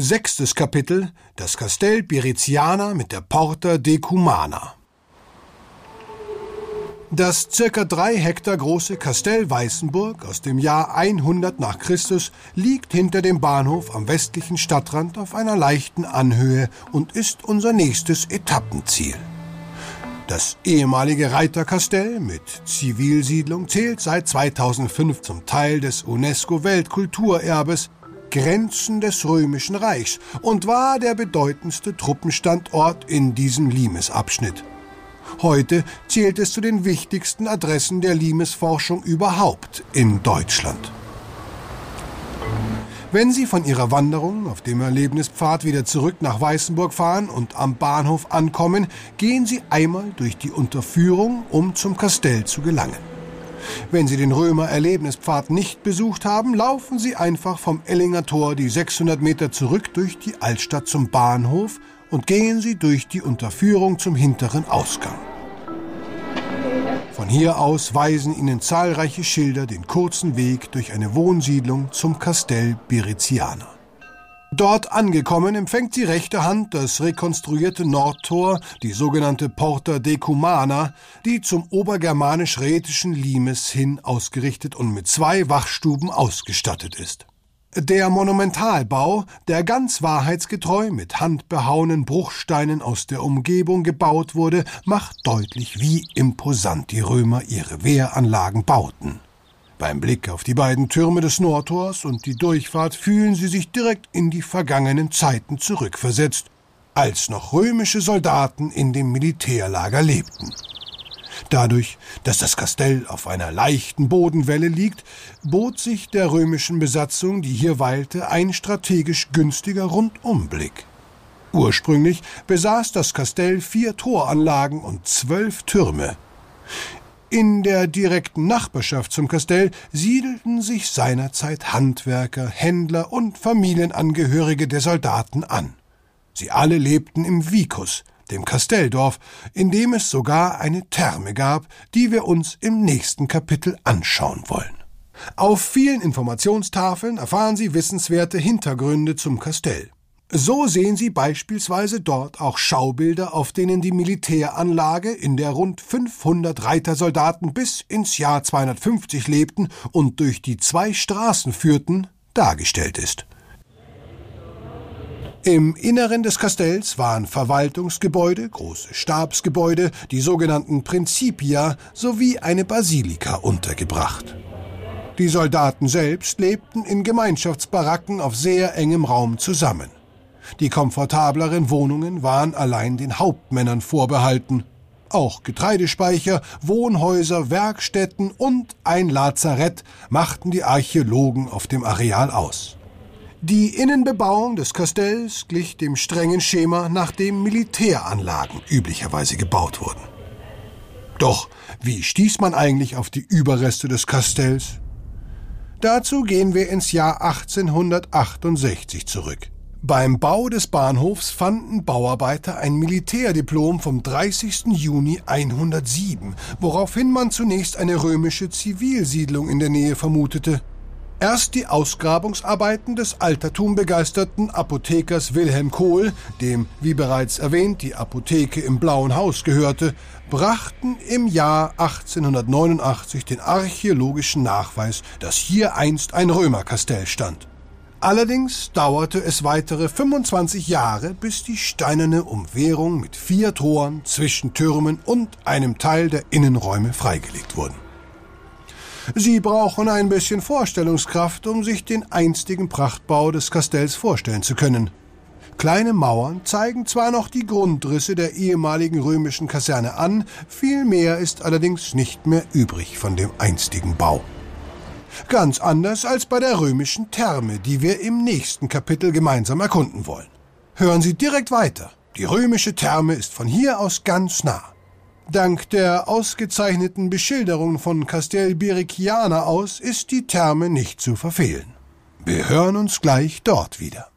Sechstes Kapitel Das Castell Biriziana mit der Porta Decumana. Das circa drei Hektar große Kastell Weißenburg aus dem Jahr 100 nach Christus liegt hinter dem Bahnhof am westlichen Stadtrand auf einer leichten Anhöhe und ist unser nächstes Etappenziel. Das ehemalige Reiterkastell mit Zivilsiedlung zählt seit 2005 zum Teil des UNESCO-Weltkulturerbes Grenzen des Römischen Reichs und war der bedeutendste Truppenstandort in diesem Limesabschnitt. Heute zählt es zu den wichtigsten Adressen der Limesforschung überhaupt in Deutschland. Wenn Sie von Ihrer Wanderung auf dem Erlebnispfad wieder zurück nach Weißenburg fahren und am Bahnhof ankommen, gehen Sie einmal durch die Unterführung, um zum Kastell zu gelangen. Wenn Sie den Römer Erlebnispfad nicht besucht haben, laufen Sie einfach vom Ellinger Tor die 600 Meter zurück durch die Altstadt zum Bahnhof und gehen Sie durch die Unterführung zum hinteren Ausgang. Von hier aus weisen Ihnen zahlreiche Schilder den kurzen Weg durch eine Wohnsiedlung zum Kastell Biriziana. Dort angekommen empfängt sie rechter Hand das rekonstruierte Nordtor, die sogenannte Porta Decumana, die zum obergermanisch-rätischen Limes hin ausgerichtet und mit zwei Wachstuben ausgestattet ist. Der Monumentalbau, der ganz wahrheitsgetreu mit handbehauenen Bruchsteinen aus der Umgebung gebaut wurde, macht deutlich, wie imposant die Römer ihre Wehranlagen bauten. Beim Blick auf die beiden Türme des Nordtors und die Durchfahrt fühlen sie sich direkt in die vergangenen Zeiten zurückversetzt, als noch römische Soldaten in dem Militärlager lebten. Dadurch, dass das Kastell auf einer leichten Bodenwelle liegt, bot sich der römischen Besatzung, die hier weilte, ein strategisch günstiger Rundumblick. Ursprünglich besaß das Kastell vier Toranlagen und zwölf Türme. In der direkten Nachbarschaft zum Kastell siedelten sich seinerzeit Handwerker, Händler und Familienangehörige der Soldaten an. Sie alle lebten im Vicus, dem Kastelldorf, in dem es sogar eine Therme gab, die wir uns im nächsten Kapitel anschauen wollen. Auf vielen Informationstafeln erfahren Sie wissenswerte Hintergründe zum Kastell. So sehen Sie beispielsweise dort auch Schaubilder, auf denen die Militäranlage, in der rund 500 Reitersoldaten bis ins Jahr 250 lebten und durch die zwei Straßen führten, dargestellt ist. Im Inneren des Kastells waren Verwaltungsgebäude, große Stabsgebäude, die sogenannten Principia sowie eine Basilika untergebracht. Die Soldaten selbst lebten in Gemeinschaftsbaracken auf sehr engem Raum zusammen. Die komfortableren Wohnungen waren allein den Hauptmännern vorbehalten. Auch Getreidespeicher, Wohnhäuser, Werkstätten und ein Lazarett machten die Archäologen auf dem Areal aus. Die Innenbebauung des Kastells glich dem strengen Schema, nach dem Militäranlagen üblicherweise gebaut wurden. Doch wie stieß man eigentlich auf die Überreste des Kastells? Dazu gehen wir ins Jahr 1868 zurück. Beim Bau des Bahnhofs fanden Bauarbeiter ein Militärdiplom vom 30. Juni 107, woraufhin man zunächst eine römische Zivilsiedlung in der Nähe vermutete. Erst die Ausgrabungsarbeiten des altertumbegeisterten Apothekers Wilhelm Kohl, dem, wie bereits erwähnt, die Apotheke im Blauen Haus gehörte, brachten im Jahr 1889 den archäologischen Nachweis, dass hier einst ein Römerkastell stand. Allerdings dauerte es weitere 25 Jahre, bis die steinerne Umwehrung mit vier Toren, Zwischentürmen und einem Teil der Innenräume freigelegt wurden. Sie brauchen ein bisschen Vorstellungskraft, um sich den einstigen Prachtbau des Kastells vorstellen zu können. Kleine Mauern zeigen zwar noch die Grundrisse der ehemaligen römischen Kaserne an, viel mehr ist allerdings nicht mehr übrig von dem einstigen Bau. Ganz anders als bei der römischen Therme, die wir im nächsten Kapitel gemeinsam erkunden wollen. Hören Sie direkt weiter. Die römische Therme ist von hier aus ganz nah. Dank der ausgezeichneten Beschilderung von Castel Birichiana aus ist die Therme nicht zu verfehlen. Wir hören uns gleich dort wieder.